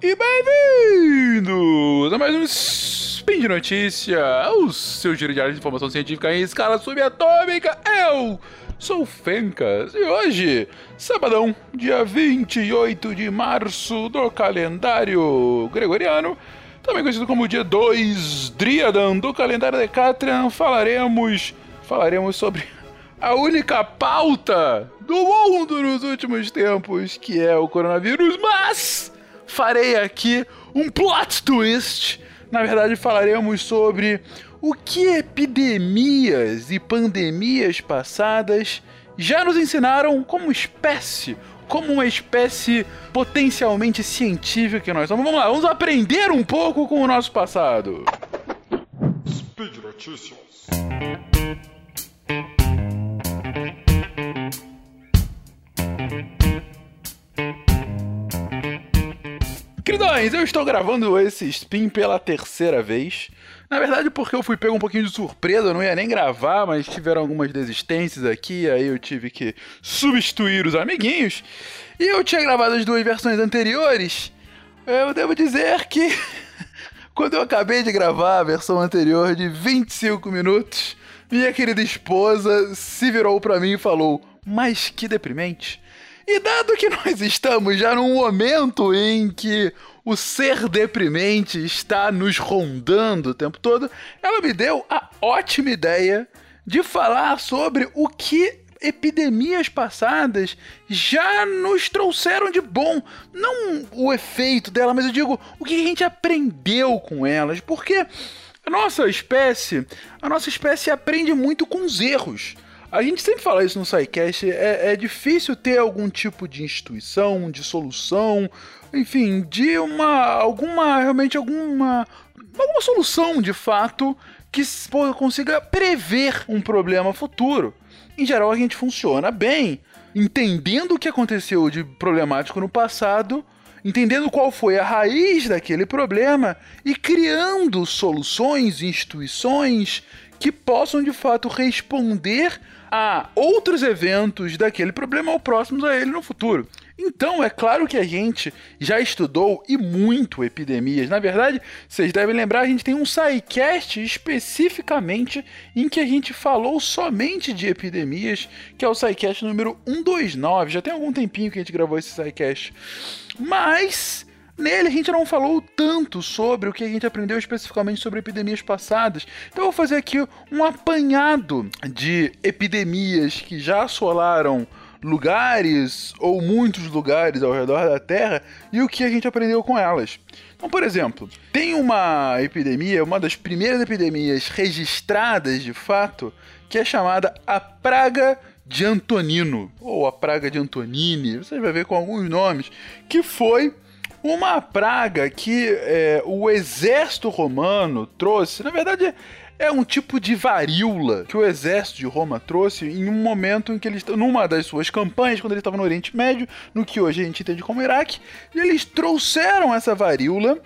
e bem-vindos a mais um Spin de Notícia, o seu giro diário de informação científica em escala subatômica. Eu sou o Fencas e hoje, sabadão, dia 28 de março do calendário gregoriano, também conhecido como dia 2 Driadan do calendário Decatrian, falaremos, falaremos sobre a única pauta do mundo nos últimos tempos, que é o coronavírus, mas farei aqui um plot twist. Na verdade, falaremos sobre o que epidemias e pandemias passadas já nos ensinaram como espécie, como uma espécie potencialmente científica que nós somos. Vamos lá, vamos aprender um pouco com o nosso passado. Speed Notícias. Queridões, eu estou gravando esse spin pela terceira vez. Na verdade, porque eu fui pego um pouquinho de surpresa, eu não ia nem gravar, mas tiveram algumas desistências aqui, aí eu tive que substituir os amiguinhos. E eu tinha gravado as duas versões anteriores. Eu devo dizer que quando eu acabei de gravar a versão anterior de 25 minutos, minha querida esposa se virou para mim e falou: Mas que deprimente. E dado que nós estamos já num momento em que o ser deprimente está nos rondando o tempo todo, ela me deu a ótima ideia de falar sobre o que epidemias passadas já nos trouxeram de bom. Não o efeito dela, mas eu digo o que a gente aprendeu com elas. Porque a nossa espécie, a nossa espécie aprende muito com os erros. A gente sempre fala isso no SciCast, é, é difícil ter algum tipo de instituição, de solução, enfim, de uma. alguma. realmente alguma. alguma solução de fato que consiga prever um problema futuro. Em geral, a gente funciona bem, entendendo o que aconteceu de problemático no passado, entendendo qual foi a raiz daquele problema e criando soluções, instituições que possam de fato responder a outros eventos daquele problema ou próximos a ele no futuro. Então, é claro que a gente já estudou e muito epidemias. Na verdade, vocês devem lembrar, a gente tem um SciCast especificamente em que a gente falou somente de epidemias, que é o SciCast número 129. Já tem algum tempinho que a gente gravou esse SciCast. Mas Nele a gente não falou tanto sobre o que a gente aprendeu especificamente sobre epidemias passadas. Então eu vou fazer aqui um apanhado de epidemias que já assolaram lugares ou muitos lugares ao redor da Terra e o que a gente aprendeu com elas. Então, por exemplo, tem uma epidemia, uma das primeiras epidemias registradas de fato, que é chamada a Praga de Antonino, ou a Praga de Antonini, você vai ver com alguns nomes, que foi uma praga que é, o exército romano trouxe, na verdade, é um tipo de varíola que o exército de Roma trouxe em um momento em que eles, numa das suas campanhas, quando ele estava no Oriente Médio, no que hoje a gente entende como Iraque, eles trouxeram essa varíola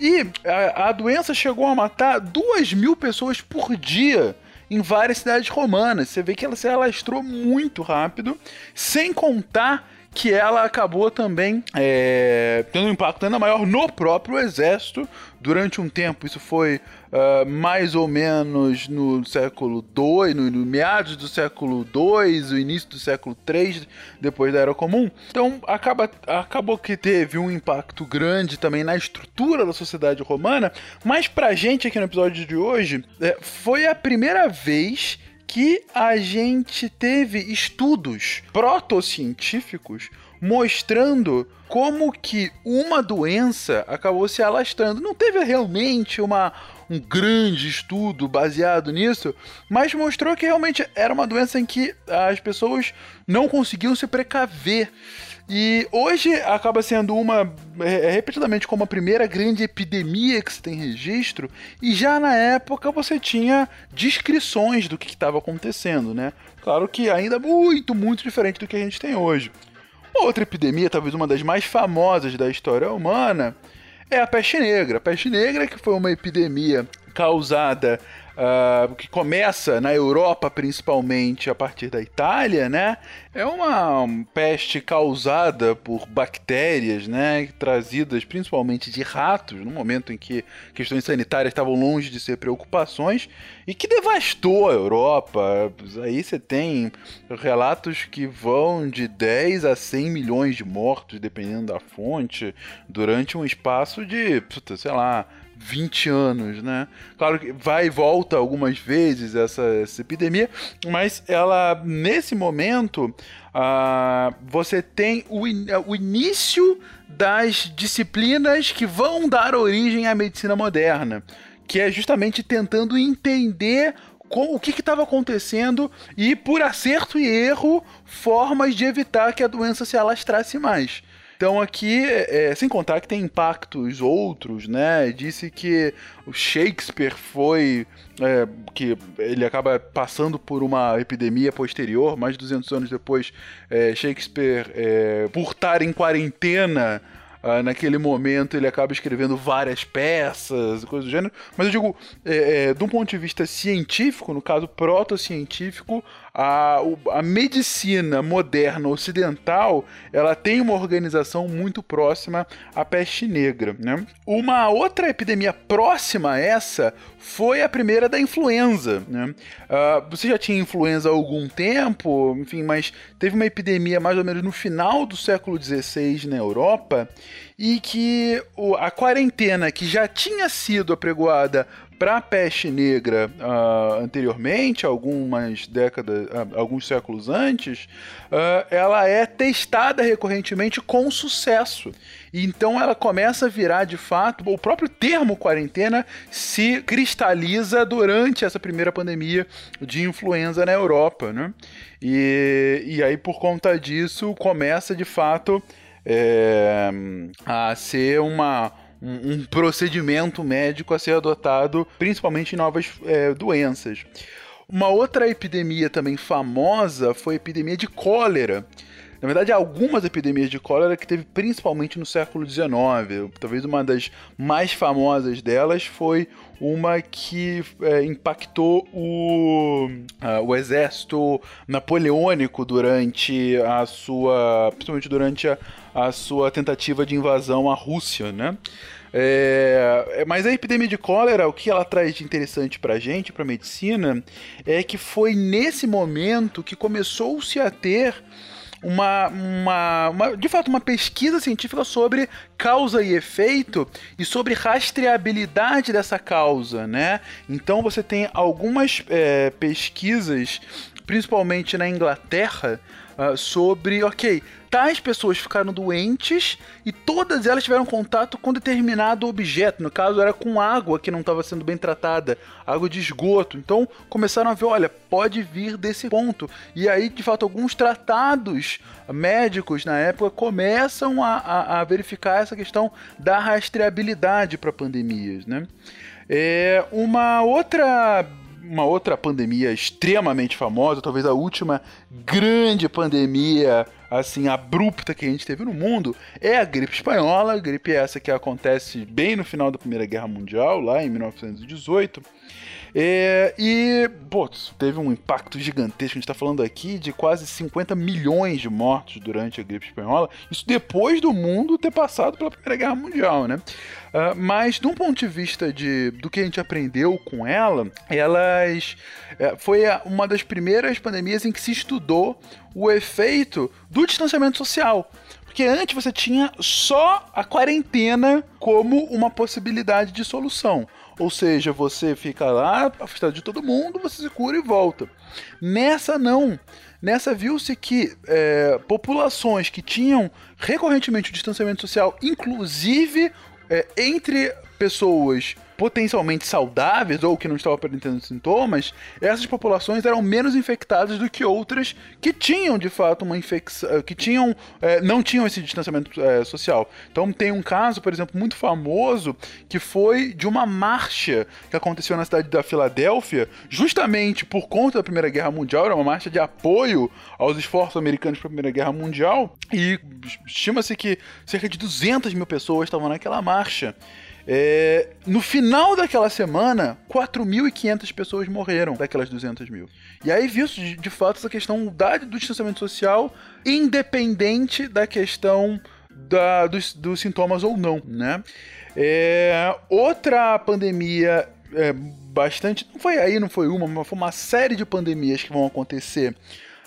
e a, a doença chegou a matar duas mil pessoas por dia em várias cidades romanas. Você vê que ela se alastrou muito rápido, sem contar que ela acabou também é, tendo um impacto ainda maior no próprio exército durante um tempo. Isso foi uh, mais ou menos no século II, no, no, meados do século II, o início do século III, depois da Era Comum. Então acaba, acabou que teve um impacto grande também na estrutura da sociedade romana, mas pra gente aqui no episódio de hoje, é, foi a primeira vez que a gente teve estudos protocientíficos mostrando como que uma doença acabou se alastrando. Não teve realmente uma, um grande estudo baseado nisso, mas mostrou que realmente era uma doença em que as pessoas não conseguiam se precaver. E hoje acaba sendo uma, é, repetidamente, como a primeira grande epidemia que se tem registro, e já na época você tinha descrições do que estava acontecendo, né? Claro que ainda muito, muito diferente do que a gente tem hoje. Outra epidemia, talvez uma das mais famosas da história humana, é a peste negra. A peste negra, que foi uma epidemia causada uh, que começa na Europa principalmente a partir da Itália, né? É uma peste causada por bactérias, né? Trazidas principalmente de ratos, no momento em que questões sanitárias estavam longe de ser preocupações e que devastou a Europa. Aí você tem relatos que vão de 10 a 100 milhões de mortos, dependendo da fonte, durante um espaço de, sei lá, 20 anos, né? Claro que vai e volta algumas vezes essa, essa epidemia, mas ela, nesse momento, uh, você tem o, in, o início das disciplinas que vão dar origem à medicina moderna, que é justamente tentando entender com, o que estava acontecendo e, por acerto e erro, formas de evitar que a doença se alastrasse mais. Então aqui, é, sem contar que tem impactos outros, né? Disse que o Shakespeare foi. É, que ele acaba passando por uma epidemia posterior, mais de 200 anos depois. É, Shakespeare, é, por estar em quarentena Uh, naquele momento ele acaba escrevendo várias peças, coisas do gênero. Mas eu digo, é, é, de um ponto de vista científico, no caso protocientífico, a, a medicina moderna ocidental ela tem uma organização muito próxima à peste negra. Né? Uma outra epidemia próxima a essa foi a primeira da influenza. Né? Uh, você já tinha influenza há algum tempo, enfim, mas teve uma epidemia mais ou menos no final do século XVI na Europa e que a quarentena que já tinha sido apregoada para a peste negra uh, anteriormente, algumas décadas, uh, alguns séculos antes, uh, ela é testada recorrentemente com sucesso. Então ela começa a virar de fato, o próprio termo quarentena se cristaliza durante essa primeira pandemia de influenza na Europa, né? E, e aí por conta disso começa de fato é, a ser uma um, um, procedimento médico a ser adotado, principalmente em novas é, doenças. Uma outra epidemia também famosa foi a epidemia de cólera. Na verdade, algumas epidemias de cólera que teve principalmente no século XIX. Talvez uma das mais famosas delas foi uma que é, impactou o, uh, o exército napoleônico durante a sua. principalmente durante a, a sua tentativa de invasão à Rússia, né? É, é, mas a epidemia de cólera, o que ela traz de interessante pra gente, pra medicina, é que foi nesse momento que começou-se a ter uma, uma, uma, de fato, uma pesquisa científica sobre causa e efeito e sobre rastreabilidade dessa causa, né? Então você tem algumas é, pesquisas, principalmente na Inglaterra, uh, sobre, ok, tais pessoas ficaram doentes e todas elas tiveram contato com determinado objeto. No caso, era com água que não estava sendo bem tratada, água de esgoto. Então começaram a ver: olha, pode vir desse ponto. E aí, de fato, alguns tratados médicos na época começam a, a, a verificar essa questão da rastreabilidade para pandemias. Né? É, uma outra uma outra pandemia extremamente famosa, talvez a última grande pandemia assim abrupta que a gente teve no mundo é a gripe espanhola, a gripe essa que acontece bem no final da Primeira Guerra Mundial, lá em 1918. É, e, pô, teve um impacto gigantesco. A gente está falando aqui de quase 50 milhões de mortos durante a gripe espanhola. Isso depois do mundo ter passado pela Primeira Guerra Mundial, né? Uh, mas, de um ponto de vista de, do que a gente aprendeu com ela, elas é, foi uma das primeiras pandemias em que se estudou o efeito do distanciamento social. Porque antes você tinha só a quarentena como uma possibilidade de solução. Ou seja, você fica lá, afastado de todo mundo, você se cura e volta. Nessa não. Nessa viu-se que é, populações que tinham recorrentemente o distanciamento social, inclusive é, entre pessoas potencialmente saudáveis ou que não estavam apresentando sintomas, essas populações eram menos infectadas do que outras que tinham de fato uma infecção, eh, que tinham é, não tinham esse distanciamento é, social. Então tem um caso, por exemplo, muito famoso que foi de uma marcha que aconteceu na cidade da Filadélfia, justamente por conta da Primeira Guerra Mundial, era uma marcha de apoio aos esforços americanos para a Primeira Guerra Mundial e estima-se que cerca de 200 mil pessoas estavam naquela marcha. É, no final daquela semana, 4.500 pessoas morreram daquelas 200 mil. E aí viu-se, de, de, fato, essa questão da, do distanciamento social, independente da questão da, dos, dos sintomas ou não, né? É, outra pandemia é, bastante. Não foi aí, não foi uma, mas foi uma série de pandemias que vão acontecer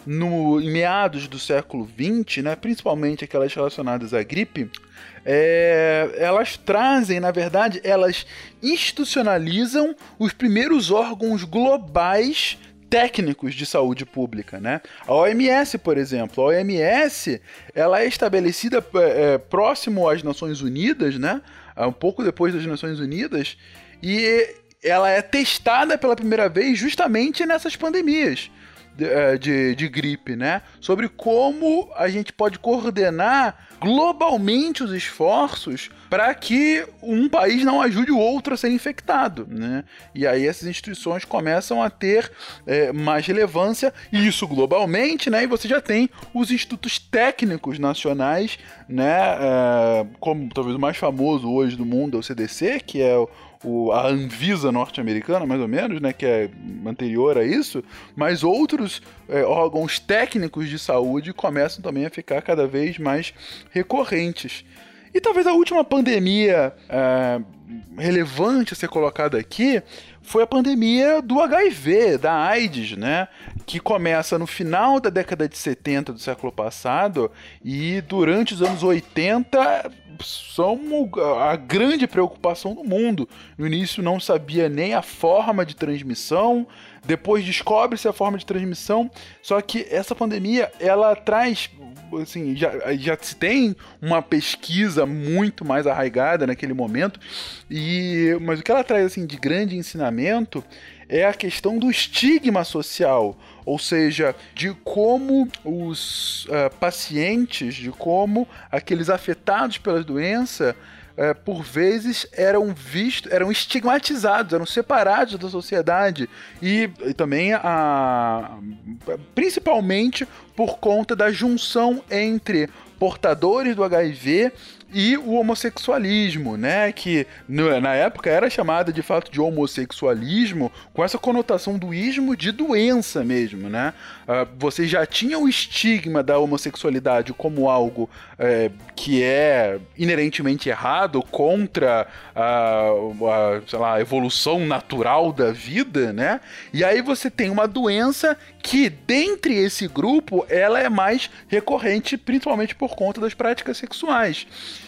no, em meados do século XX, né, principalmente aquelas relacionadas à gripe, é, elas trazem, na verdade, elas institucionalizam os primeiros órgãos globais técnicos de saúde pública, né? A OMS, por exemplo, a OMS, ela é estabelecida é, é, próximo às Nações Unidas, né? Um pouco depois das Nações Unidas, e ela é testada pela primeira vez justamente nessas pandemias de, é, de, de gripe, né? Sobre como a gente pode coordenar globalmente os esforços para que um país não ajude o outro a ser infectado, né? E aí essas instituições começam a ter é, mais relevância, e isso globalmente, né? E você já tem os institutos técnicos nacionais, né? É, como talvez o mais famoso hoje do mundo é o CDC, que é o o, a Anvisa norte-americana, mais ou menos, né, que é anterior a isso, mas outros é, órgãos técnicos de saúde começam também a ficar cada vez mais recorrentes. E talvez a última pandemia é, relevante a ser colocada aqui foi a pandemia do HIV, da AIDS, né? Que começa no final da década de 70 do século passado e durante os anos 80 são a grande preocupação do mundo. No início não sabia nem a forma de transmissão, depois descobre-se a forma de transmissão, só que essa pandemia ela traz assim, já, já se tem uma pesquisa muito mais arraigada naquele momento, e mas o que ela traz assim de grande ensinamento é a questão do estigma social, ou seja, de como os uh, pacientes, de como aqueles afetados pela doença é, por vezes eram vistos, eram estigmatizados, eram separados da sociedade e, e também a, principalmente por conta da junção entre portadores do HIV e o homossexualismo, né? Que na época era chamada de fato de homossexualismo, com essa conotação do ismo de doença mesmo, né? Uh, você já tinha o estigma da homossexualidade como algo é, que é inerentemente errado, contra a, a, lá, a evolução natural da vida, né? E aí você tem uma doença que, dentre esse grupo, ela é mais recorrente, principalmente por conta das práticas sexuais.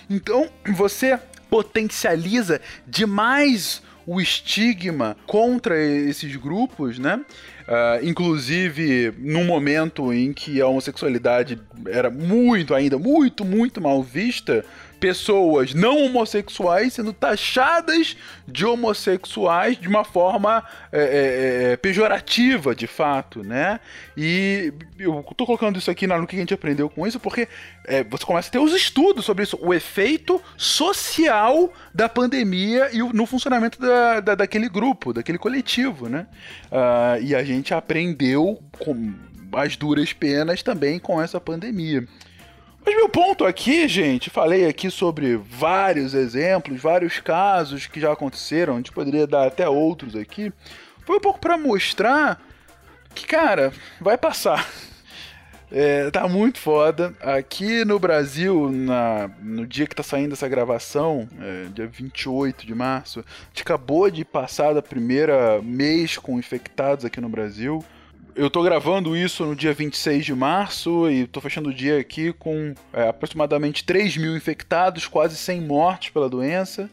Então, você potencializa demais o estigma contra esses grupos, né? Uh, inclusive, num momento em que a homossexualidade era muito, ainda muito, muito mal vista, pessoas não homossexuais sendo taxadas de homossexuais de uma forma é, é, é, pejorativa, de fato, né? E eu tô colocando isso aqui no que a gente aprendeu com isso, porque é, você começa a ter os estudos sobre isso, o efeito social da pandemia e no funcionamento da, da, daquele grupo, daquele coletivo, né? Uh, e a gente aprendeu com as duras penas também com essa pandemia. Mas meu ponto aqui, gente, falei aqui sobre vários exemplos, vários casos que já aconteceram, a gente poderia dar até outros aqui. Foi um pouco para mostrar que, cara, vai passar. É, tá muito foda. Aqui no Brasil, na, no dia que tá saindo essa gravação, é, dia 28 de março, a gente acabou de passar da primeira mês com infectados aqui no Brasil eu tô gravando isso no dia 26 de março e tô fechando o dia aqui com é, aproximadamente 3 mil infectados, quase 100 mortes pela doença.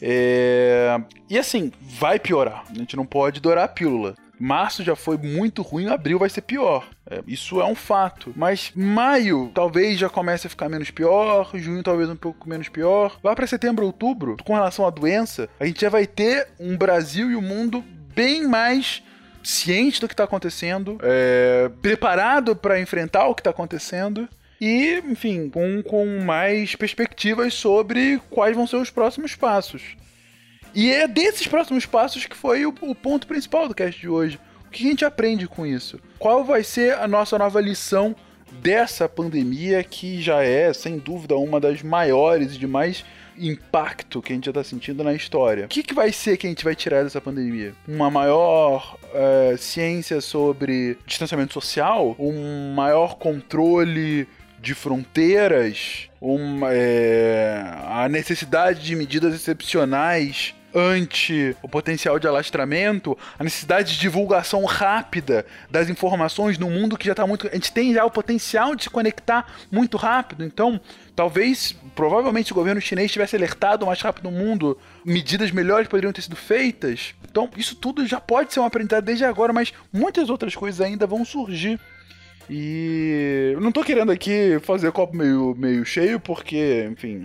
É... E assim, vai piorar. A gente não pode dourar a pílula. Março já foi muito ruim, abril vai ser pior. É, isso é um fato. Mas maio talvez já comece a ficar menos pior, junho talvez um pouco menos pior. Lá para setembro, outubro, com relação à doença, a gente já vai ter um Brasil e o um mundo bem mais ciente do que está acontecendo, é, preparado para enfrentar o que está acontecendo e, enfim, com, com mais perspectivas sobre quais vão ser os próximos passos. E é desses próximos passos que foi o, o ponto principal do cast de hoje. O que a gente aprende com isso? Qual vai ser a nossa nova lição dessa pandemia que já é, sem dúvida, uma das maiores e de mais impacto que a gente já está sentindo na história. O que, que vai ser que a gente vai tirar dessa pandemia? Uma maior uh, ciência sobre distanciamento social? Um maior controle de fronteiras? Uma, é, a necessidade de medidas excepcionais ante o potencial de alastramento, a necessidade de divulgação rápida das informações no mundo que já está muito. A gente tem já o potencial de se conectar muito rápido. Então, talvez, provavelmente, se o governo chinês tivesse alertado mais rápido no mundo, medidas melhores poderiam ter sido feitas. Então, isso tudo já pode ser um aprendizado desde agora, mas muitas outras coisas ainda vão surgir. E não tô querendo aqui fazer copo meio, meio cheio, porque, enfim,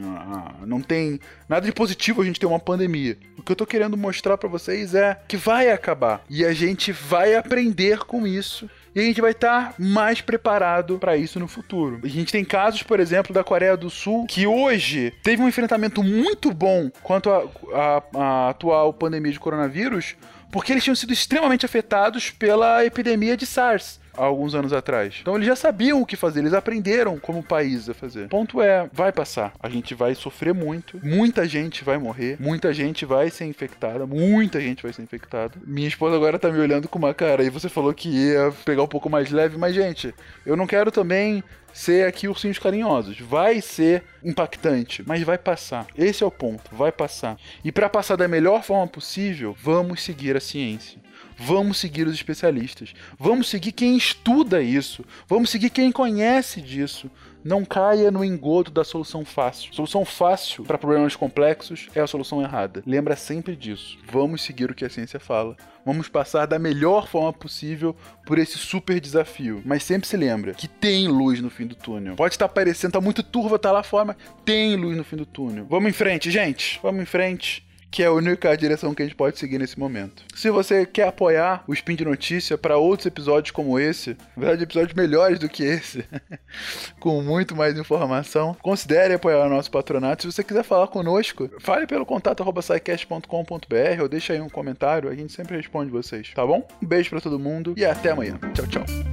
não tem nada de positivo a gente ter uma pandemia. O que eu tô querendo mostrar para vocês é que vai acabar. E a gente vai aprender com isso e a gente vai estar tá mais preparado para isso no futuro. A gente tem casos, por exemplo, da Coreia do Sul, que hoje teve um enfrentamento muito bom quanto à atual pandemia de coronavírus, porque eles tinham sido extremamente afetados pela epidemia de SARS há alguns anos atrás. Então eles já sabiam o que fazer, eles aprenderam como país a fazer. O ponto é, vai passar. A gente vai sofrer muito, muita gente vai morrer, muita gente vai ser infectada, muita gente vai ser infectada. Minha esposa agora tá me olhando com uma cara e você falou que ia pegar um pouco mais leve, mas gente, eu não quero também ser aqui ursinhos carinhosos. Vai ser impactante, mas vai passar. Esse é o ponto, vai passar. E para passar da melhor forma possível, vamos seguir a ciência. Vamos seguir os especialistas. Vamos seguir quem estuda isso. Vamos seguir quem conhece disso. Não caia no engodo da solução fácil. Solução fácil para problemas complexos é a solução errada. Lembra sempre disso. Vamos seguir o que a ciência fala. Vamos passar da melhor forma possível por esse super desafio. Mas sempre se lembra que tem luz no fim do túnel. Pode estar parecendo, tá muito turva, tá lá fora, mas tem luz no fim do túnel. Vamos em frente, gente. Vamos em frente que é a única direção que a gente pode seguir nesse momento. Se você quer apoiar o Spin de Notícia para outros episódios como esse, na verdade, episódios melhores do que esse, com muito mais informação, considere apoiar o nosso patronato. Se você quiser falar conosco, fale pelo contato contato.sicast.com.br ou deixa aí um comentário, a gente sempre responde vocês, tá bom? Um beijo para todo mundo e até amanhã. Tchau, tchau.